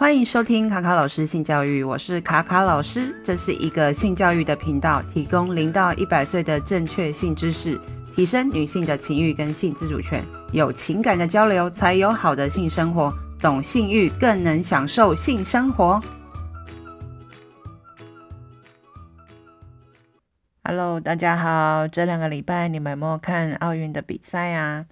欢迎收听卡卡老师性教育，我是卡卡老师，这是一个性教育的频道，提供零到一百岁的正确性知识，提升女性的情欲跟性自主权，有情感的交流才有好的性生活，懂性欲更能享受性生活。Hello，大家好，这两个礼拜你们有没有看奥运的比赛啊？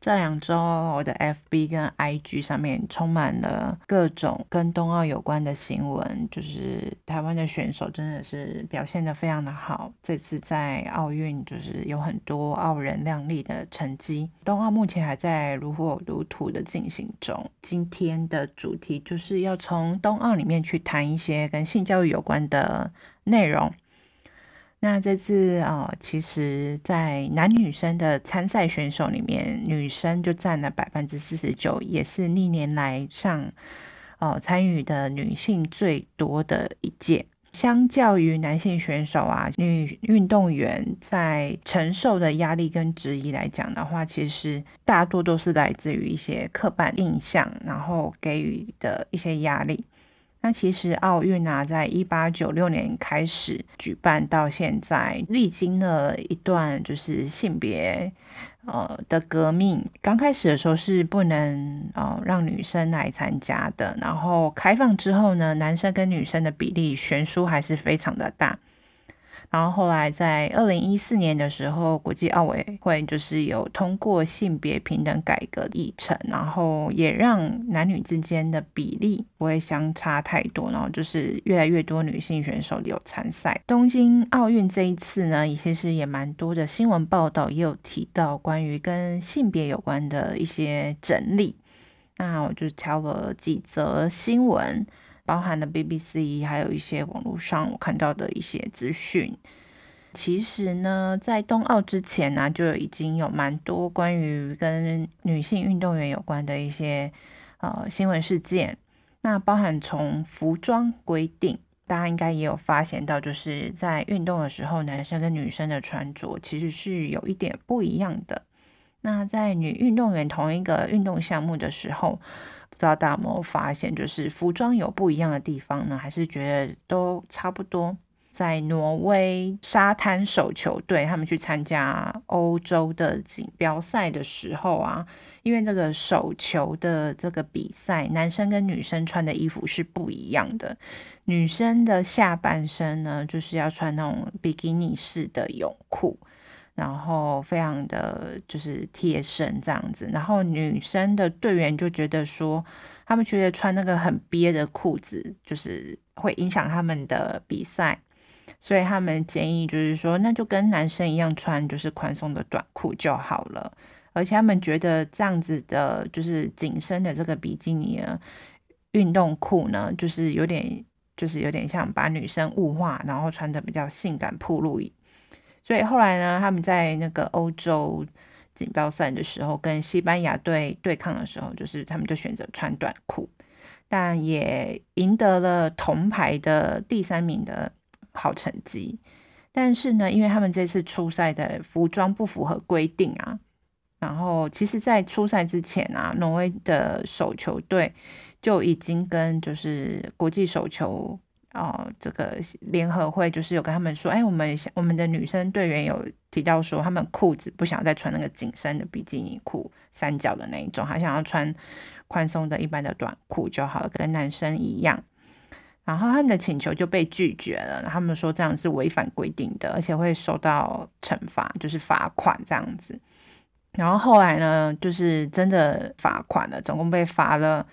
这两周，我的 FB 跟 IG 上面充满了各种跟冬奥有关的新闻，就是台湾的选手真的是表现得非常的好。这次在奥运就是有很多傲人亮丽的成绩。冬奥目前还在如火如荼的进行中。今天的主题就是要从冬奥里面去谈一些跟性教育有关的内容。那这次啊、哦，其实，在男女生的参赛选手里面，女生就占了百分之四十九，也是历年来上哦参与的女性最多的一届。相较于男性选手啊，女运动员在承受的压力跟质疑来讲的话，其实大多都是来自于一些刻板印象，然后给予的一些压力。那其实奥运啊，在一八九六年开始举办到现在，历经了一段就是性别呃的革命。刚开始的时候是不能呃让女生来参加的，然后开放之后呢，男生跟女生的比例悬殊还是非常的大。然后后来在二零一四年的时候，国际奥委会就是有通过性别平等改革议程，然后也让男女之间的比例不会相差太多，然后就是越来越多女性选手有参赛。东京奥运这一次呢，其实也蛮多的新闻报道也有提到关于跟性别有关的一些整理，那我就挑了几则新闻。包含了 BBC，还有一些网络上我看到的一些资讯。其实呢，在冬奥之前呢、就已经有蛮多关于跟女性运动员有关的一些呃新闻事件。那包含从服装规定，大家应该也有发现到，就是在运动的时候，男生跟女生的穿着其实是有一点不一样的。那在女运动员同一个运动项目的时候，知道大家有没有发现，就是服装有不一样的地方呢？还是觉得都差不多？在挪威沙滩手球队他们去参加欧洲的锦标赛的时候啊，因为这个手球的这个比赛，男生跟女生穿的衣服是不一样的。女生的下半身呢，就是要穿那种比基尼式的泳裤。然后非常的就是贴身这样子，然后女生的队员就觉得说，他们觉得穿那个很憋的裤子就是会影响他们的比赛，所以他们建议就是说，那就跟男生一样穿就是宽松的短裤就好了。而且他们觉得这样子的，就是紧身的这个比基尼的运动裤呢，就是有点就是有点像把女生物化，然后穿的比较性感暴露。所以后来呢，他们在那个欧洲锦标赛的时候，跟西班牙队对抗的时候，就是他们就选择穿短裤，但也赢得了铜牌的第三名的好成绩。但是呢，因为他们这次出赛的服装不符合规定啊，然后其实，在出赛之前啊，挪威的手球队就已经跟就是国际手球。哦，这个联合会就是有跟他们说，哎，我们我们的女生队员有提到说，他们裤子不想再穿那个紧身的比基尼裤，三角的那一种，还想要穿宽松的一般的短裤就好了，跟男生一样。然后他们的请求就被拒绝了，他们说这样是违反规定的，而且会受到惩罚，就是罚款这样子。然后后来呢，就是真的罚款了，总共被罚了。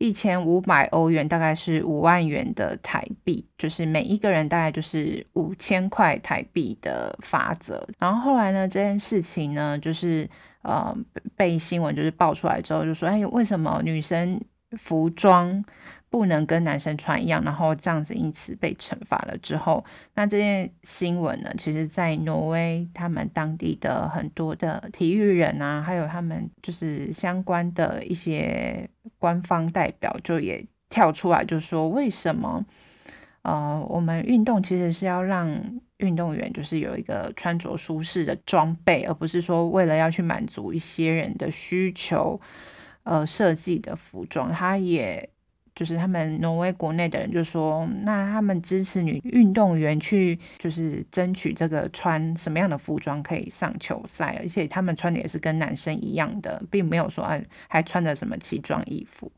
一千五百欧元，大概是五万元的台币，就是每一个人大概就是五千块台币的罚则。然后后来呢，这件事情呢，就是呃被新闻就是爆出来之后，就说哎，为什么女生服装不能跟男生穿一样？然后这样子因此被惩罚了之后，那这件新闻呢，其实在挪威他们当地的很多的体育人啊，还有他们就是相关的一些。官方代表就也跳出来，就说为什么？呃，我们运动其实是要让运动员就是有一个穿着舒适的装备，而不是说为了要去满足一些人的需求，呃，设计的服装。他也就是他们挪威国内的人就说，那他们支持女运动员去，就是争取这个穿什么样的服装可以上球赛，而且他们穿的也是跟男生一样的，并没有说还穿着什么奇装异服。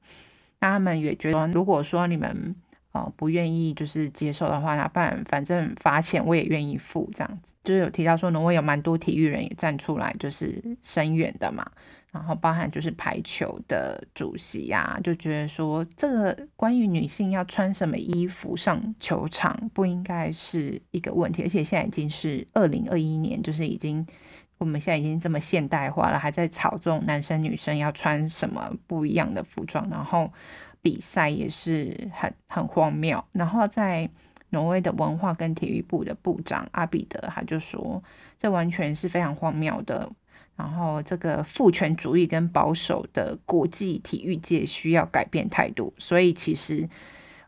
那他们也觉得，如果说你们哦不愿意就是接受的话，那不然反正罚钱我也愿意付，这样子就是有提到说，挪威有蛮多体育人也站出来就是声援的嘛。然后包含就是排球的主席呀、啊，就觉得说这个关于女性要穿什么衣服上球场不应该是一个问题，而且现在已经是二零二一年，就是已经我们现在已经这么现代化了，还在吵这种男生女生要穿什么不一样的服装，然后比赛也是很很荒谬。然后在挪威的文化跟体育部的部长阿比德他就说，这完全是非常荒谬的。然后，这个父权主义跟保守的国际体育界需要改变态度。所以，其实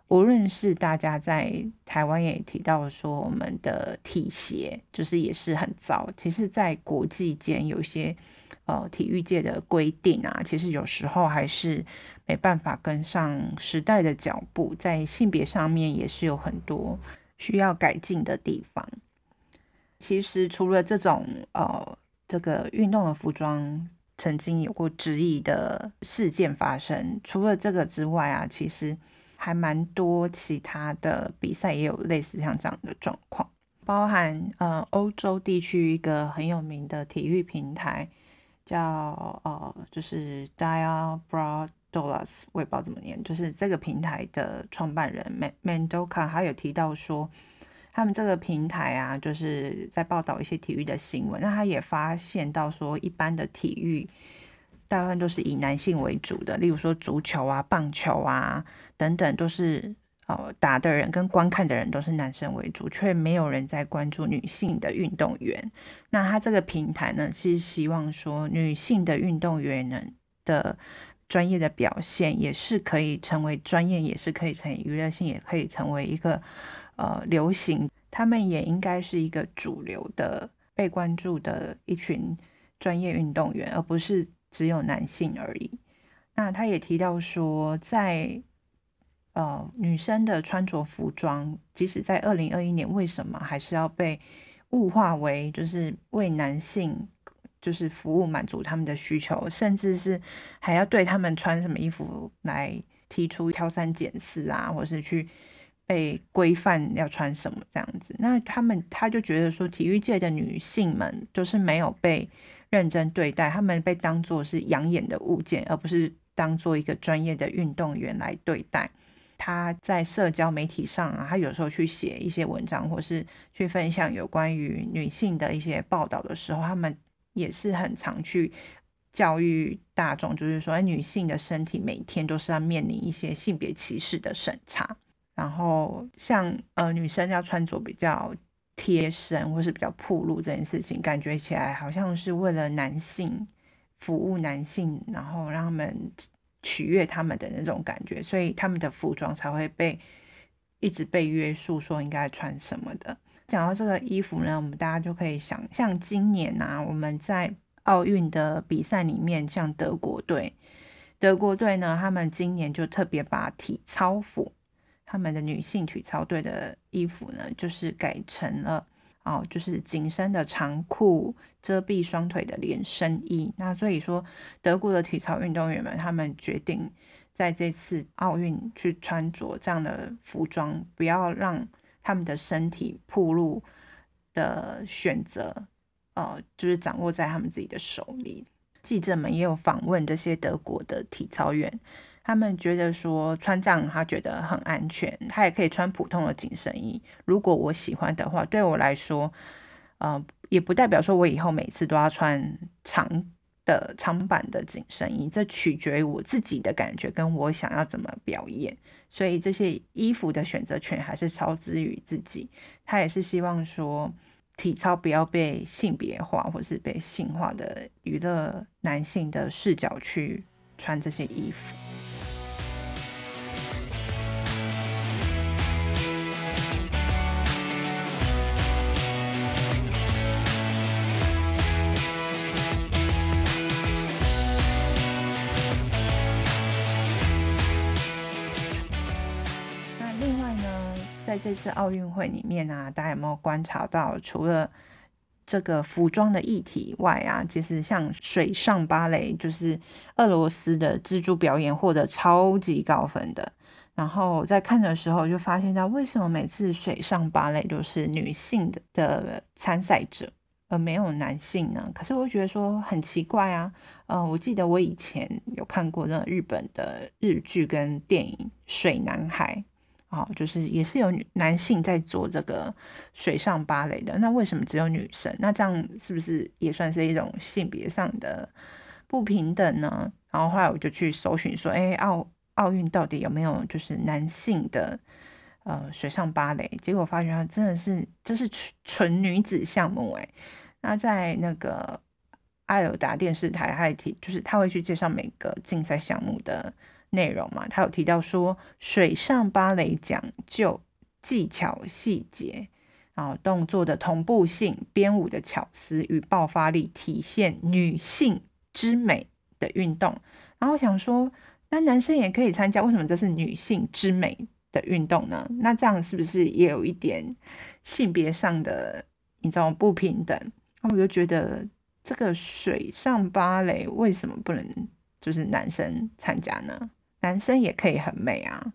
无论是大家在台湾也提到说，我们的体协就是也是很糟。其实，在国际间有些呃体育界的规定啊，其实有时候还是没办法跟上时代的脚步。在性别上面也是有很多需要改进的地方。其实，除了这种呃。这个运动的服装曾经有过质疑的事件发生。除了这个之外啊，其实还蛮多其他的比赛也有类似像这样的状况，包含呃欧洲地区一个很有名的体育平台叫呃就是 Dial Broad Bravodoras，我也不知道怎么念，就是这个平台的创办人 Mandoka，他有提到说。他们这个平台啊，就是在报道一些体育的新闻。那他也发现到说，一般的体育大部分都是以男性为主的，例如说足球啊、棒球啊等等，都是哦打的人跟观看的人都是男生为主，却没有人在关注女性的运动员。那他这个平台呢，是希望说女性的运动员呢的专业的表现也是可以成为专业，也是可以成为娱乐性，也可以成为一个。呃，流行，他们也应该是一个主流的、被关注的一群专业运动员，而不是只有男性而已。那他也提到说，在呃女生的穿着服装，即使在二零二一年，为什么还是要被物化为就是为男性就是服务，满足他们的需求，甚至是还要对他们穿什么衣服来提出挑三拣四啊，或是去。被规范要穿什么这样子，那他们他就觉得说，体育界的女性们就是没有被认真对待，他们被当作是养眼的物件，而不是当做一个专业的运动员来对待。他在社交媒体上啊，他有时候去写一些文章，或是去分享有关于女性的一些报道的时候，他们也是很常去教育大众，就是说，女性的身体每天都是要面临一些性别歧视的审查。然后像呃女生要穿着比较贴身或是比较暴露这件事情，感觉起来好像是为了男性服务男性，然后让他们取悦他们的那种感觉，所以他们的服装才会被一直被约束，说应该穿什么的。讲到这个衣服呢，我们大家就可以想像今年啊，我们在奥运的比赛里面，像德国队，德国队呢，他们今年就特别把体操服。他们的女性体操队的衣服呢，就是改成了哦，就是紧身的长裤，遮蔽双腿的连身衣。那所以说，德国的体操运动员们，他们决定在这次奥运去穿着这样的服装，不要让他们的身体暴露的选择，呃，就是掌握在他们自己的手里。记者们也有访问这些德国的体操员。他们觉得说穿这样他觉得很安全，他也可以穿普通的紧身衣。如果我喜欢的话，对我来说，呃，也不代表说我以后每次都要穿长的长版的紧身衣。这取决于我自己的感觉，跟我想要怎么表演。所以这些衣服的选择权还是超之于自己。他也是希望说，体操不要被性别化或是被性化的娱乐男性的视角去穿这些衣服。在这次奥运会里面啊，大家有没有观察到，除了这个服装的议题外啊，其实像水上芭蕾，就是俄罗斯的蜘蛛表演获得超级高分的。然后在看的时候就发现到，为什么每次水上芭蕾都是女性的参赛者，而没有男性呢？可是我觉得说很奇怪啊。嗯、我记得我以前有看过那日本的日剧跟电影《水男孩》，哦，就是也是有女男性在做这个水上芭蕾的。那为什么只有女生？那这样是不是也算是一种性别上的不平等呢？然后后来我就去搜寻说，哎，奥奥运到底有没有就是男性的呃水上芭蕾？结果发现它真的是这是纯纯女子项目哎。那在那个。艾尔达电视台还提，就是他会去介绍每个竞赛项目的内容嘛。他有提到说，水上芭蕾讲究技巧细节，然后动作的同步性、编舞的巧思与爆发力，体现女性之美的运动。然后我想说，那男生也可以参加，为什么这是女性之美的运动呢？那这样是不是也有一点性别上的你知道不平等？那我就觉得。这个水上芭蕾为什么不能就是男生参加呢？男生也可以很美啊。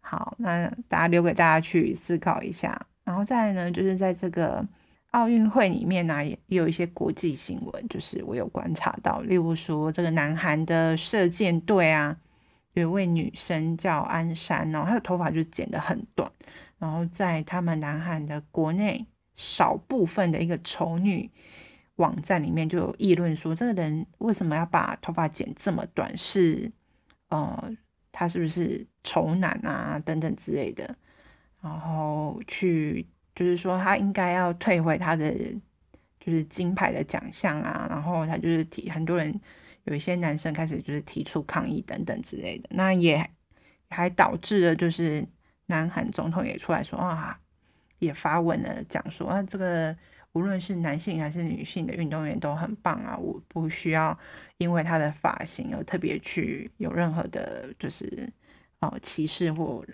好，那大家留给大家去思考一下。然后再呢，就是在这个奥运会里面呢、也有一些国际新闻，就是我有观察到，例如说这个南韩的射箭队啊，有一位女生叫安山，然后她的头发就剪得很短，然后在他们南韩的国内少部分的一个丑女。网站里面就有议论说，这个人为什么要把头发剪这么短？是，呃，他是不是丑男啊？等等之类的。然后去就是说，他应该要退回他的就是金牌的奖项啊。然后他就是提很多人有一些男生开始就是提出抗议等等之类的。那也还导致了就是南韩总统也出来说啊，也发文了讲说啊这个。无论是男性还是女性的运动员都很棒啊！我不需要因为他的发型而特别去有任何的，就是哦歧视或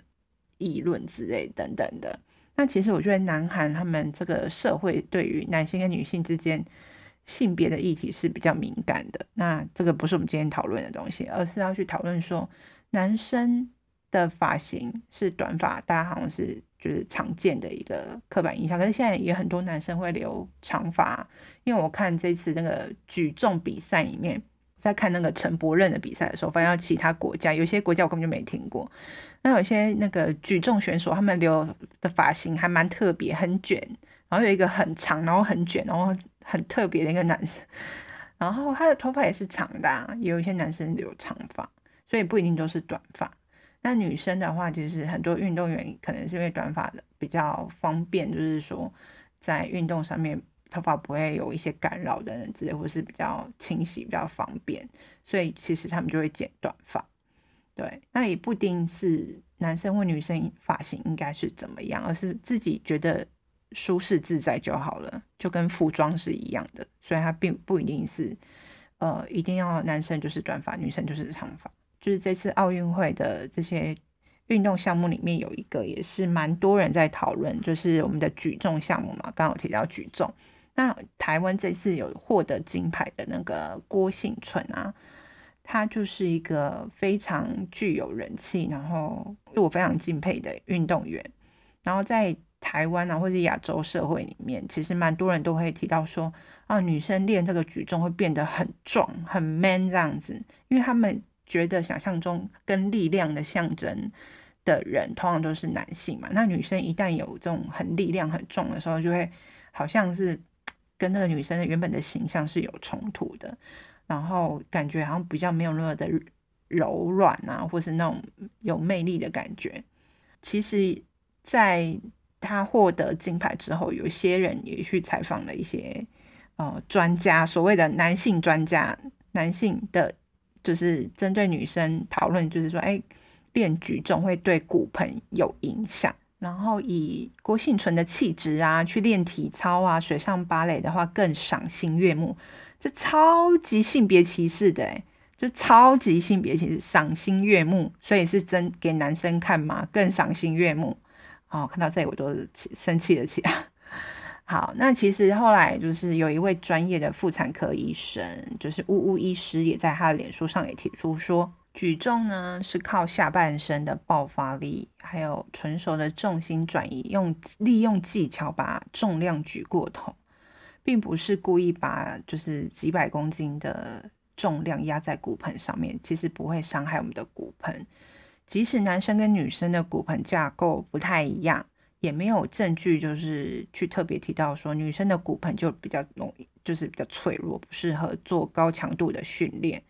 议论之类等等的。那其实我觉得南韩他们这个社会对于男性跟女性之间性别的议题是比较敏感的。那这个不是我们今天讨论的东西，而是要去讨论说男生的发型是短发，大家好像是。就是常见的一个刻板印象，可是现在也很多男生会留长发，因为我看这次那个举重比赛里面，在看那个陈柏任的比赛的时候，发现其他国家有些国家我根本就没听过，那有些那个举重选手他们留的发型还蛮特别，很卷，然后有一个很长，然后很卷，然后很特别的一个男生，然后他的头发也是长的，也有一些男生留长发，所以不一定都是短发。那女生的话，其实很多运动员可能是因为短发的比较方便，就是说在运动上面头发不会有一些干扰的人之类，或是比较清洗比较方便，所以其实他们就会剪短发。对，那也不一定是男生或女生发型应该是怎么样，而是自己觉得舒适自在就好了，就跟服装是一样的，所以它并不一定是呃一定要男生就是短发，女生就是长发。就是这次奥运会的这些运动项目里面有一个也是蛮多人在讨论，就是我们的举重项目嘛。刚好提到举重，那台湾这次有获得金牌的那个郭婞淳啊，他就是一个非常具有人气，然后我非常敬佩的运动员。然后在台湾啊，或者亚洲社会里面，其实蛮多人都会提到说啊，女生练这个举重会变得很壮、很 man 这样子，因为他们。觉得想象中跟力量的象征的人，通常都是男性嘛。那女生一旦有这种很力量很重的时候，就会好像是 跟那个女生的原本的形象是有冲突的，然后感觉好像比较没有那么的柔软啊，或是那种有魅力的感觉。其实，在他获得金牌之后，有些人也去采访了一些呃专家，所谓的男性专家，男性的。就是针对女生讨论，就是说，哎，练举重会对骨盆有影响。然后以郭幸存的气质啊，去练体操啊，水上芭蕾的话更赏心悦目。这超级性别歧视的，哎，就超级性别歧视赏心悦目，所以是真给男生看嘛，更赏心悦目。哦，看到这里我都生气了起来。好，那其实后来就是有一位专业的妇产科医生，就是呜呜医师，也在他的脸书上也提出说，举重呢是靠下半身的爆发力，还有纯熟的重心转移，用利用技巧把重量举过头，并不是故意把就是几百公斤的重量压在骨盆上面，其实不会伤害我们的骨盆。即使男生跟女生的骨盆架构不太一样，也没有证据就是去特别提到说女生的骨盆就比较容易，就是比较脆弱，不适合做高强度的训练。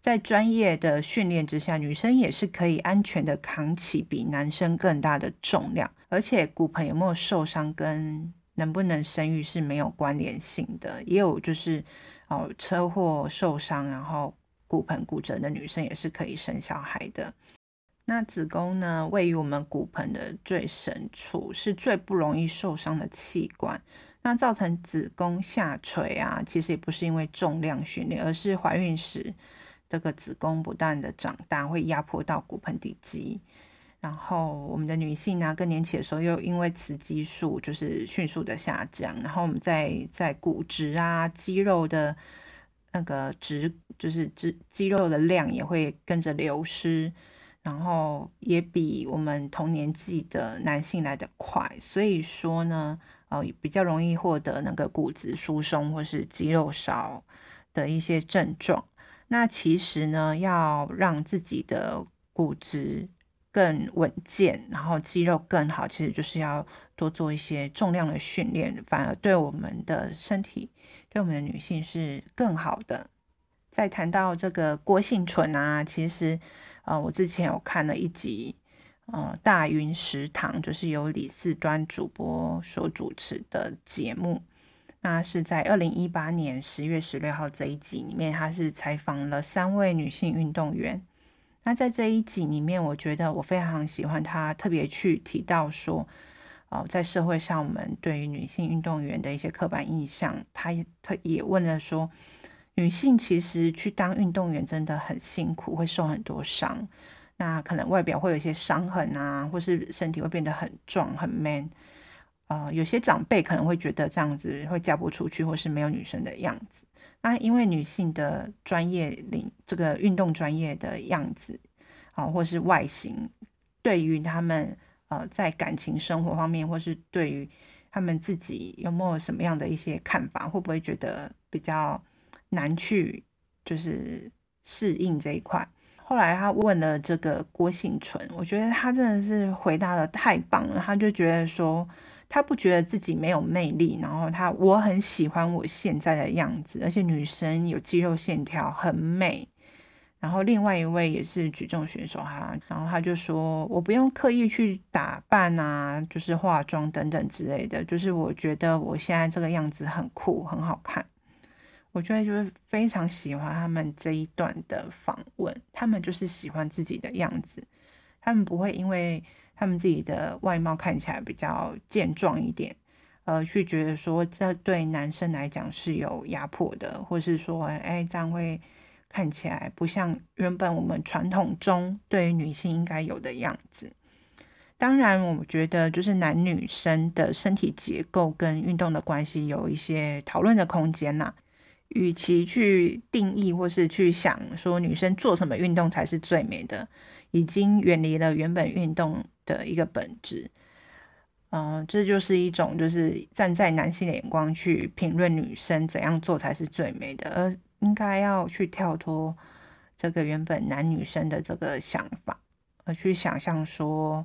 在专业的训练之下，女生也是可以安全的扛起比男生更大的重量，而且骨盆有没有受伤跟能不能生育是没有关联性的。也有就是。哦，车祸受伤，然后骨盆骨折的女生也是可以生小孩的。那子宫呢，位于我们骨盆的最深处，是最不容易受伤的器官。那造成子宫下垂啊，其实也不是因为重量训练，而是怀孕时这个子宫不断的长大，会压迫到骨盆底肌。然后我们的女性呢、啊，更年期的时候又因为雌激素就是迅速的下降，然后我们在在骨质啊、肌肉的那个质，就是肌肌肉的量也会跟着流失，然后也比我们同年纪的男性来得快，所以说呢，呃，比较容易获得那个骨质疏松或是肌肉少的一些症状。那其实呢，要让自己的骨质更稳健，然后肌肉更好，其实就是要多做一些重量的训练，反而对我们的身体，对我们的女性是更好的。再谈到这个郭婞淳啊，其实呃，我之前有看了一集，呃，大云食堂，就是由李四端主播所主持的节目，那是在二零一八年十月十六号这一集里面，他是采访了三位女性运动员。那在这一集里面，我觉得我非常喜欢他特别去提到说，哦，在社会上我们对于女性运动员的一些刻板印象，他也他也问了说，女性其实去当运动员真的很辛苦，会受很多伤，那可能外表会有一些伤痕啊，或是身体会变得很壮很 man，呃，有些长辈可能会觉得这样子会嫁不出去，或是没有女生的样子。那因为女性的专业领这个运动专业的样子啊，或是外形，对于他们呃在感情生活方面，或是对于他们自己有没有什么样的一些看法，会不会觉得比较难去就是适应这一块？后来他问了这个郭婞淳，我觉得他真的是回答的太棒了，他就觉得说。他不觉得自己没有魅力，然后他我很喜欢我现在的样子，而且女生有肌肉线条很美。然后另外一位也是举重选手哈，然后他就说我不用刻意去打扮啊，就是化妆等等之类的，就是我觉得我现在这个样子很酷很好看。我觉得就是非常喜欢他们这一段的访问，他们就是喜欢自己的样子，他们不会因为。他们自己的外貌看起来比较健壮一点，呃，去觉得说这对男生来讲是有压迫的，或是说，哎，这样会看起来不像原本我们传统中对于女性应该有的样子。当然，我觉得就是男女生的身体结构跟运动的关系有一些讨论的空间呐。与其去定义或是去想说女生做什么运动才是最美的，已经远离了原本运动的一个本质。嗯、这就是一种就是站在男性的眼光去评论女生怎样做才是最美的，而应该要去跳脱这个原本男女生的这个想法，而去想象说，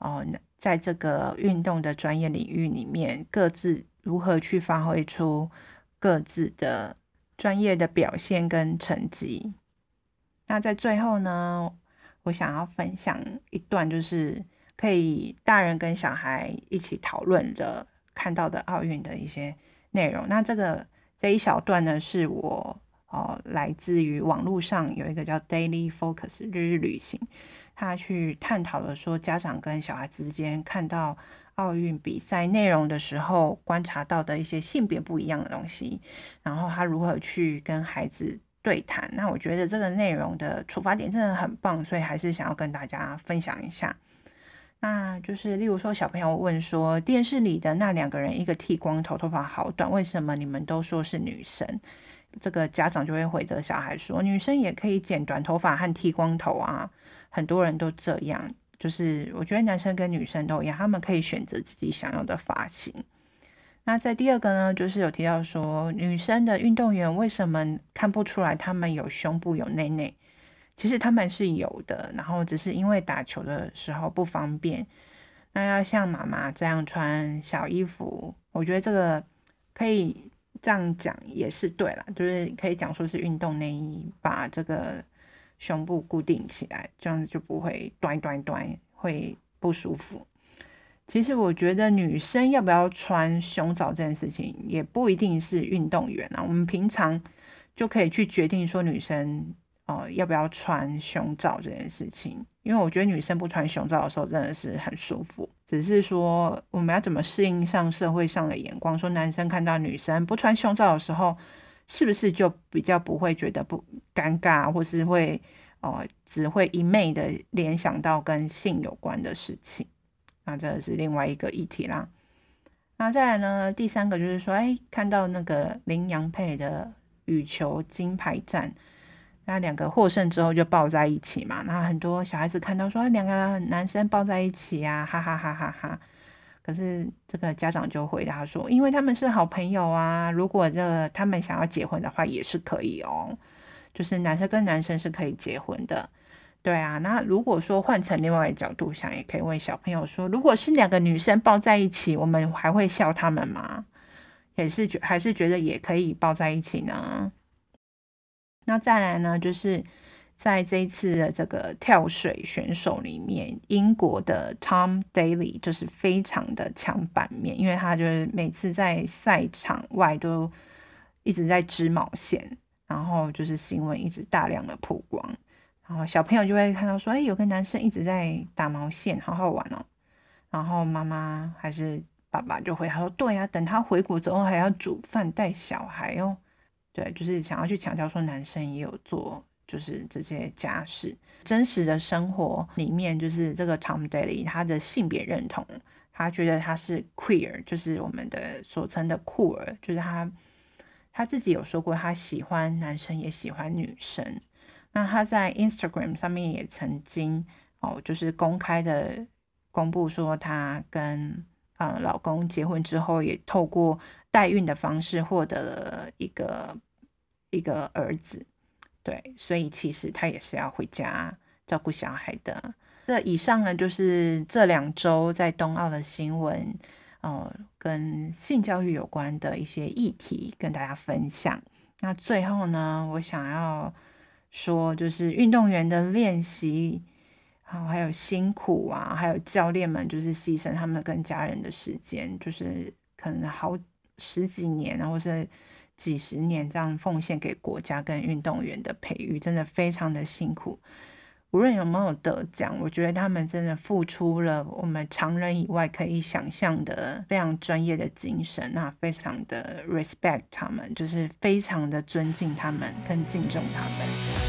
哦、在这个运动的专业领域里面，各自如何去发挥出各自的。专业的表现跟成绩。那在最后呢，我想要分享一段，就是可以大人跟小孩一起讨论的看到的奥运的一些内容。那这个这一小段呢，是我哦来自于网络上有一个叫 Daily Focus 日日旅行，他去探讨了说家长跟小孩之间看到。奥运比赛内容的时候，观察到的一些性别不一样的东西，然后他如何去跟孩子对谈。那我觉得这个内容的出发点真的很棒，所以还是想要跟大家分享一下。那就是例如说，小朋友问说，电视里的那两个人，一个剃光头，头发好短，为什么你们都说是女生？这个家长就会回责小孩说，女生也可以剪短头发和剃光头啊，很多人都这样。就是我觉得男生跟女生都一样，他们可以选择自己想要的发型。那在第二个呢，就是有提到说，女生的运动员为什么看不出来他们有胸部有内内？其实他们是有的，然后只是因为打球的时候不方便。那要像妈妈这样穿小衣服，我觉得这个可以这样讲也是对啦，就是可以讲说是运动内衣把这个胸部固定起来，这样子就不会端端端会不舒服。其实我觉得女生要不要穿胸罩这件事情，也不一定是运动员啊，我们平常就可以去决定说女生。哦、呃，要不要穿胸罩这件事情？因为我觉得女生不穿胸罩的时候真的是很舒服。只是说我们要怎么适应上社会上的眼光？说男生看到女生不穿胸罩的时候，是不是就比较不会觉得不尴尬，或是会哦、只会一昧的联想到跟性有关的事情？那这是另外一个议题啦。那再来呢，第三个就是说，哎，看到那个麟洋配的羽球金牌战。那两个获胜之后就抱在一起嘛，那很多小孩子看到说两个男生抱在一起呀，哈哈哈哈哈。可是这个家长就回答说，因为他们是好朋友啊，如果这个他们想要结婚的话也是可以哦，就是男生跟男生是可以结婚的，对啊。那如果说换成另外一角度想，也可以问小朋友说，如果是两个女生抱在一起，我们还会笑他们吗？也是觉还是觉得也可以抱在一起呢？那再来呢，就是在这一次的这个跳水选手里面，英国的 Tom Daly 就是非常的抢版面，因为他就是每次在赛场外都一直在织毛线，然后就是新闻一直大量的曝光，然后小朋友就会看到说，哎，有个男生一直在打毛线，好好玩哦。然后妈妈还是爸爸就会他说，对啊，等他回国之后还要煮饭带小孩哦。对，就是想要去强调说，男生也有做，就是这些家事。真实的生活里面，就是这个 Tom Daly，他的性别认同，他觉得他是 queer，就是我们的所称的酷儿，就是他他自己有说过，他喜欢男生也喜欢女生。那他在 Instagram 上面也曾经哦，就是公开的公布说，他跟呃老公结婚之后，也透过代孕的方式获得了一个。一个儿子，对，所以其实他也是要回家照顾小孩的。这以上呢，就是这两周在冬奥的新闻，呃，跟性教育有关的一些议题跟大家分享。那最后呢，我想要说，就是运动员的练习，好，还有辛苦啊，还有教练们就是牺牲他们跟家人的时间，就是可能好十几年，然后是。几十年这样奉献给国家跟运动员的培育，真的非常的辛苦。无论有没有得奖，我觉得他们真的付出了我们常人以外可以想象的非常专业的精神，那非常的 respect 他们，就是非常的尊敬他们，跟敬重他们。